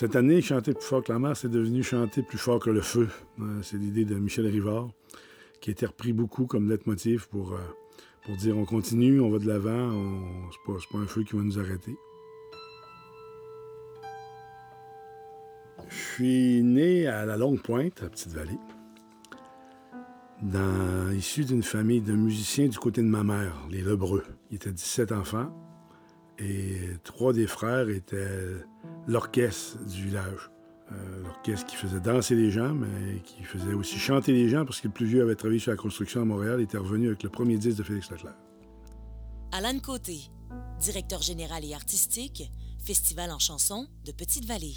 Cette année, chanter plus fort que la mer, c'est devenu chanter plus fort que le feu. Euh, c'est l'idée de Michel Rivard, qui a été repris beaucoup comme leitmotiv pour, euh, pour dire on continue, on va de l'avant, on... c'est pas, pas un feu qui va nous arrêter. Je suis né à la Longue Pointe, à Petite-Vallée, dans, issu d'une famille de musiciens du côté de ma mère, les Lebreux. Il était 17 enfants et trois des frères étaient l'orchestre du village. Euh, l'orchestre qui faisait danser les gens, mais qui faisait aussi chanter les gens parce que le plus vieux avait travaillé sur la construction à Montréal et était revenu avec le premier disque de Félix Leclerc. Alan Côté, directeur général et artistique, Festival en chanson de Petite-Vallée.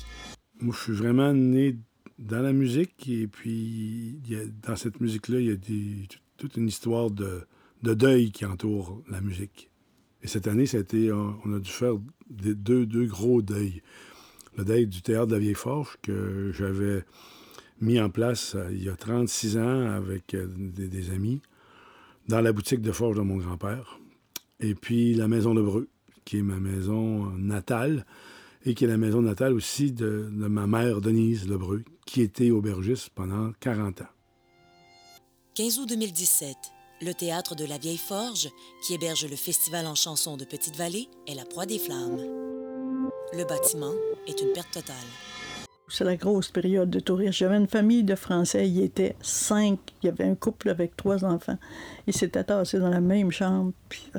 Moi, je suis vraiment né dans la musique et puis dans cette musique-là, il y a toute une histoire de, deuil qui entoure la musique. Et cette année, ça a été, on a dû faire deux, deux gros deuils le deuil du théâtre de la Vieille Forge que j'avais mis en place euh, il y a 36 ans avec euh, des, amis dans la boutique de forge de mon grand-père. Et puis la maison de Breu, qui est ma maison natale et qui est la maison natale aussi de, de ma mère Denise Lebreu, qui était aubergiste pendant 40 ans. 15 août 2017, le théâtre de la Vieille Forge, qui héberge le festival en chanson de Petite-Vallée, est la proie des flammes. Le bâtiment est une perte totale. C'est la grosse période de tourisme. J'avais une famille de Français, il y était cinq. Il y avait un couple avec trois enfants. Ils s'étaient tassés dans la même chambre. Puis,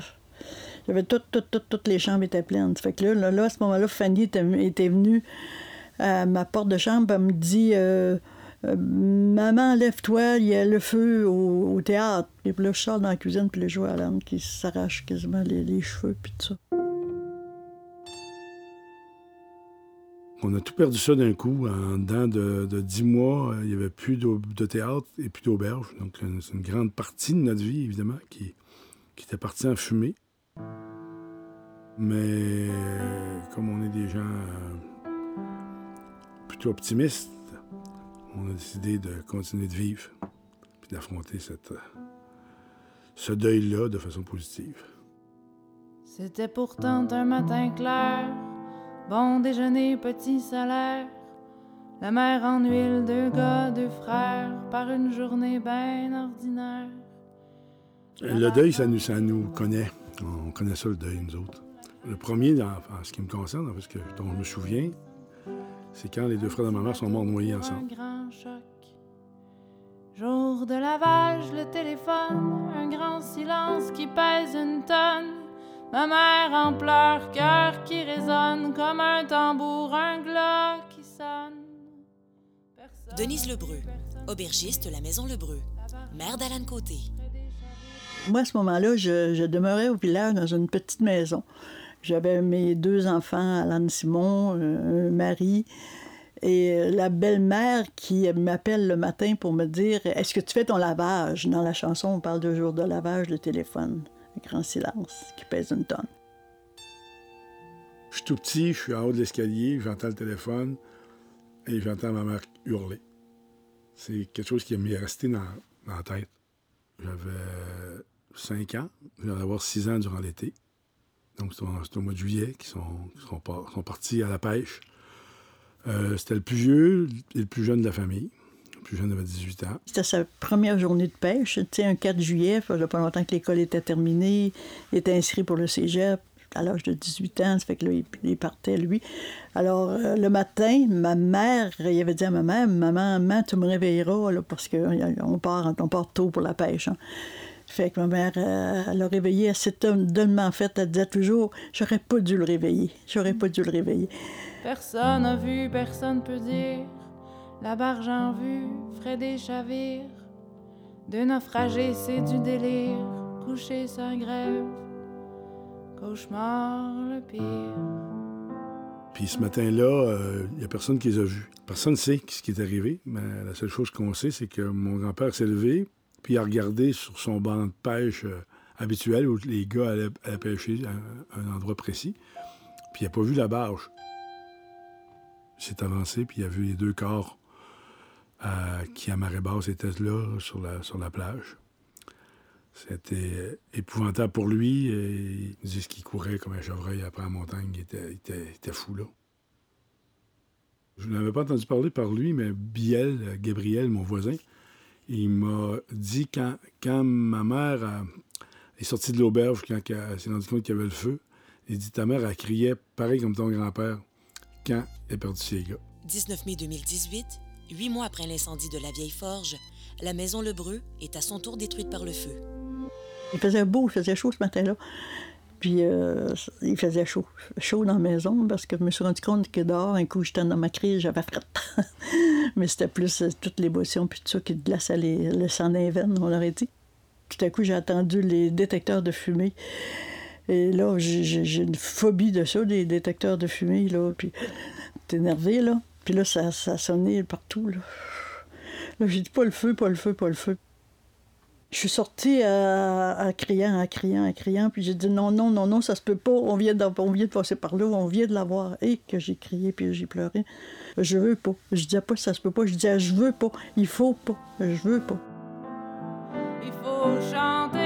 euh, toutes, toutes, les chambres étaient pleines. Fait que là, là, à ce moment-là, Fanny était, venue à ma porte de chambre. Elle me dit euh, euh, Maman, lève-toi, il y a le feu au, théâtre. Puis là, je sors dans la cuisine, puis le je vois Alan qui s'arrache quasiment les, les cheveux, puis tout ça. On a tout perdu ça d'un coup. En dedans de, dix mois, il n'y avait plus de théâtre et plus d'auberge. Donc, c'est une grande partie de notre vie, évidemment, qui, qui était partie en fumée. Mais comme on est des gens euh, plutôt optimistes, on a décidé de continuer de vivre puis d'affronter ce deuil-là de façon positive. C'était pourtant un matin clair Bon déjeuner, petit salaire. La mère en huile, deux gars, deux frères, par une journée bien ordinaire. Le deuil, ça nous, ça nous connaît. On connaît ça, le deuil, nous autres. Le premier, en ce qui me concerne, parce que dont je me souviens, c'est quand les deux frères de ma mère sont morts noyés ensemble. Un grand choc. Jour de lavage, le téléphone, un grand silence qui pèse une tonne. Ma mère en pleurs, cœur qui résonne comme un tambour, un glas qui sonne. Denise Lebreu, aubergiste La Maison Lebreu, mère d'Alan Côté. Moi, à ce moment-là, je, demeurais au village dans une petite maison. J'avais mes deux enfants, Alan Simon, euh, un mari, et la belle-mère qui m'appelle le matin pour me dire Est-ce que tu fais ton lavage Dans la chanson, on parle de jour de lavage de téléphone un grand silence qui pèse une tonne. Je suis tout petit, je suis en haut de l'escalier, j'entends le téléphone et j'entends ma mère hurler. C'est quelque chose qui m'est resté dans, la tête. J'avais 5 ans, je viens d'avoir 6 ans durant l'été. Donc, c'est au, mois de juillet qu'ils sont, sont, partis à la pêche. Euh, c'était le plus vieux et le plus jeune de la famille plus jeune avait 18 ans. C'était sa première journée de pêche. Tu sais, un 4 juillet, il n'y pas longtemps que l'école était terminée. Il était inscrit pour le cégep à l'âge de 18 ans, ça fait que là, il, partait, lui. Alors, euh, le matin, ma mère, il avait dit à ma mère, maman, maman tu me réveilleras, là, parce qu'on part, on part tôt pour la pêche. Hein. Fait que ma mère, euh, elle l'a réveillé assez tellement fait, elle disait toujours, j'aurais pas dû le réveiller, j'aurais pas dû le réveiller. Personne n'a vu, personne peut dire la barge en vue, frais des chavires. De naufragés, c'est du délire. Coucher sans grève, cauchemar le pire. Puis ce matin-là, il euh, n'y a personne qui les a vus. Personne ne sait ce qui est arrivé, mais la seule chose qu'on sait, c'est que mon grand-père s'est levé, puis a regardé sur son banc de pêche euh, habituel où les gars allaient, pêcher à un endroit précis, puis il n'a pas vu la barge. Il s'est avancé, puis il a vu les deux corps qui, à marée basse, était là, sur la, sur la plage. C'était épouvantable pour lui. Et ils disent qu'il courait comme un chevreuil après la montagne. Il était, était, fou, là. Je n'avais pas entendu parler par lui, mais Biel, Gabriel, mon voisin, il m'a dit quand, quand ma mère est sortie de l'auberge, quand elle s'est rendue compte qu'il y avait le feu, il dit Ta mère, a crié pareil comme ton grand-père quand elle a perdu ses gars. 19 mai 2018, huit mois après l'incendie de la vieille forge, la maison Lebreu est à son tour détruite par le feu. Il faisait beau, il faisait chaud ce matin-là. Puis euh, il faisait chaud, chaud dans la maison parce que je me suis rendu compte que dehors, un coup, j'étais dans ma crise, j'avais fret. Mais c'était plus euh, toute l'émotion puis tout ça qui glaçait les, le sang des veines, on l'aurait dit. Tout à coup, j'ai attendu les détecteurs de fumée. Et là, j'ai une phobie de ça, des détecteurs de fumée, là. Puis t'es énervé, là. Puis là, ça, ça sonnait partout, là. Là, j'ai dit pas le feu, pas le feu, pas le feu. Je suis sortie à, criant, à criant, à criant, puis j'ai dit non, non, non, non, ça se peut pas, on vient de, on vient de passer par là, on vient de l'avoir. Et que j'ai crié, puis j'ai pleuré. Je veux pas. Je disais pas ça se peut pas, je disais je veux pas, il faut pas, je veux pas. Il faut chanter.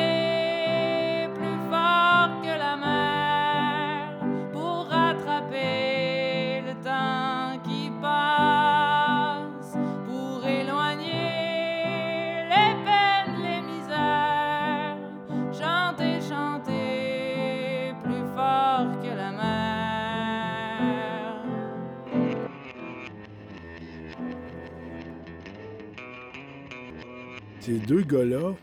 Ces deux gars-là,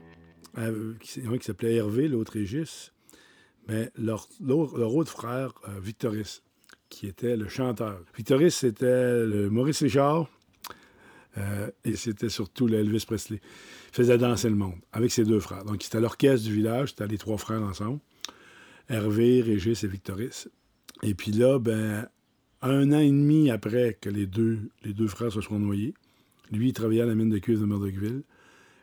euh, un qui s'appelait Hervé, l'autre Régis, mais leur, autre frère, euh, Victoris, qui était le chanteur. Victoris, c'était le Maurice Richard euh, et c'était surtout l'Elvis Presley. Il faisait danser le monde avec ses deux frères. Donc, c'était l'orchestre du village, c'était les trois frères ensemble. Hervé, Régis et Victoris. Et puis là, ben, un an et demi après que les deux, frères se soient noyés, lui, il travaillait à la mine de cuivre de Murdochville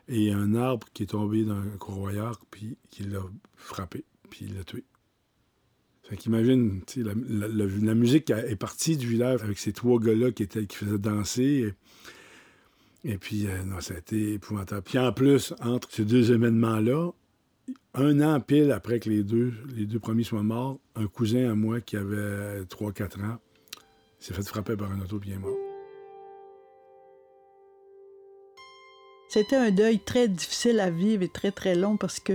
et un arbre qui est tombé dans un courroyeur, puis qui l'a frappé, puis il l'a tué. Fait qu'imagine, la, la, la, musique est partie du village avec ces trois gars-là qui, étaient, qui faisaient danser. Et, puis, euh, non, ça a été épouvantable. Puis en plus, entre ces deux événements-là, un an pile après que les deux, premiers soient morts, un cousin à moi qui avait 3-4 ans s'est fait frapper par un auto bien mort. C'était un deuil très difficile à vivre et très, très long parce que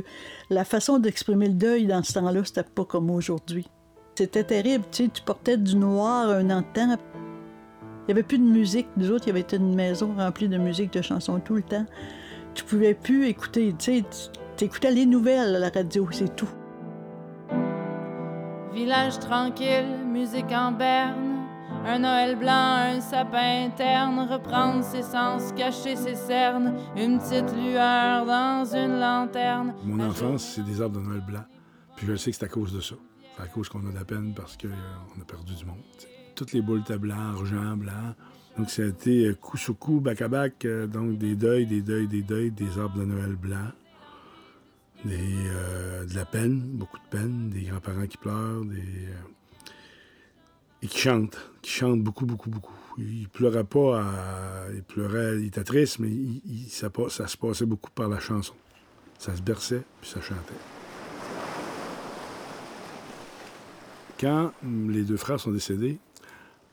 la façon d'exprimer le deuil dans ce temps-là, c'était pas comme aujourd'hui. C'était terrible, tu tu portais du noir un an de temps. Il n'y avait plus de musique. Nous autres, il y avait une maison remplie de musique, de chansons tout le temps. Tu pouvais plus écouter, tu sais, tu écoutais les nouvelles à la radio, c'est tout. Village tranquille, musique en berne, un Noël blanc, un sapin terne, reprendre ses sens, cacher ses cernes, une petite lueur dans une lanterne. Mon enfance, c'est des arbres de Noël blanc. Puis je sais que c'est à cause de ça. C'est à cause qu'on a de la peine parce qu'on euh, a perdu du monde. Toutes les boules étaient blancs, argent, blanc. Donc ça a été euh, coup sur coup, bac à bac, euh, donc des deuils, des deuils, des deuils, des arbres de Noël blanc. Des, de la peine, beaucoup de peine, des grands-parents qui pleurent, des, et qui chante, qui chante beaucoup, beaucoup, beaucoup. Il pleurait pas, il pleurait, il était triste, mais ça, se passait beaucoup par la chanson. Ça se berçait, puis ça chantait. Quand les deux frères sont décédés,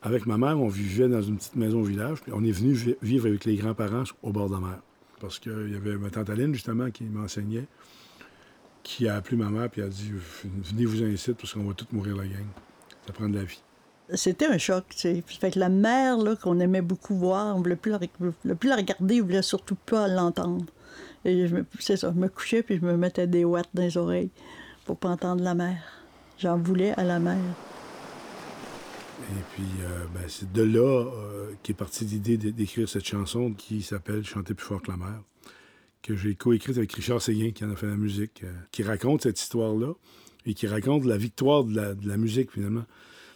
avec ma mère, on vivait dans une petite maison au village, puis on est venu vivre avec les grands-parents au bord de la mer. Parce qu'il y avait ma tante Aline, justement, qui m'enseignait, qui a appelé ma mère, puis a dit Venez vous inciter, parce qu'on va tous mourir la gang. Ça prend de la vie c'était un choc. Tu sais. Fait que la mère, là, qu'on aimait beaucoup voir, on voulait plus la, plus la regarder, on voulait surtout pas l'entendre. Et c'est ça, je me couchais puis je me mettais des watts dans les oreilles pour pas entendre la mère. J'en voulais à la mère. Et puis, euh, ben, c'est de là euh, qu'est partie l'idée d'écrire cette chanson qui s'appelle Chanter plus fort que la mer, que j'ai coécrite avec Richard Séguin, qui en a fait la musique, euh, qui raconte cette histoire-là et qui raconte la victoire de la, musique, finalement.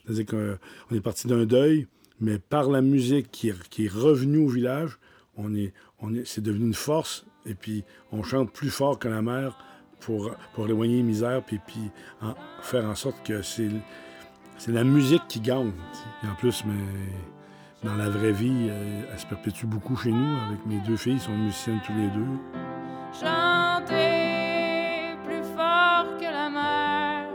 C'est-à-dire qu'on est parti d'un deuil, mais par la musique qui est, revenue au village, on est, on est, c'est devenu une force, et puis on chante plus fort que la mer pour, pour éloigner les misères, puis, puis faire en sorte que c'est, c'est la musique qui gagne. Et en plus, mais dans la vraie vie, euh, elle, se perpétue beaucoup chez nous. Avec mes deux filles, sont musiciennes tous les deux. Chanter plus fort que la mer.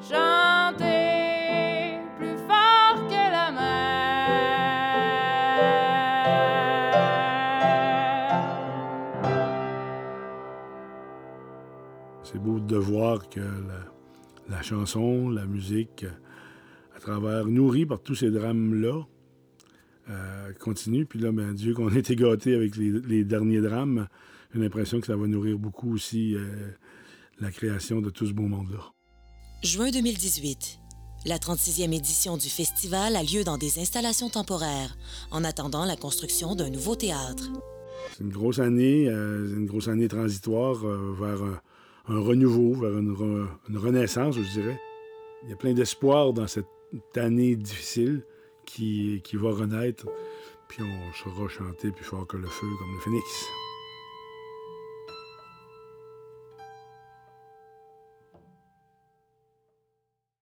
Chanter plus fort que la mer. C'est beau de voir que la chanson, la musique, à travers, nourrie par tous ces drames-là, euh, continue. Puis là, ben, Dieu qu'on a été gâtés avec les, derniers drames, j'ai l'impression que ça va nourrir beaucoup aussi euh, la création de tout ce beau monde-là. Juin 2018. La 36e édition du festival a lieu dans des installations temporaires, en attendant la construction d'un nouveau théâtre. C'est une grosse année, euh, une grosse année transitoire euh, vers un, renouveau, vers une, renaissance, je dirais. Il y a plein d'espoir dans cette année difficile qui, qui va renaître, puis on sera chanter plus fort que le feu, comme le phénix.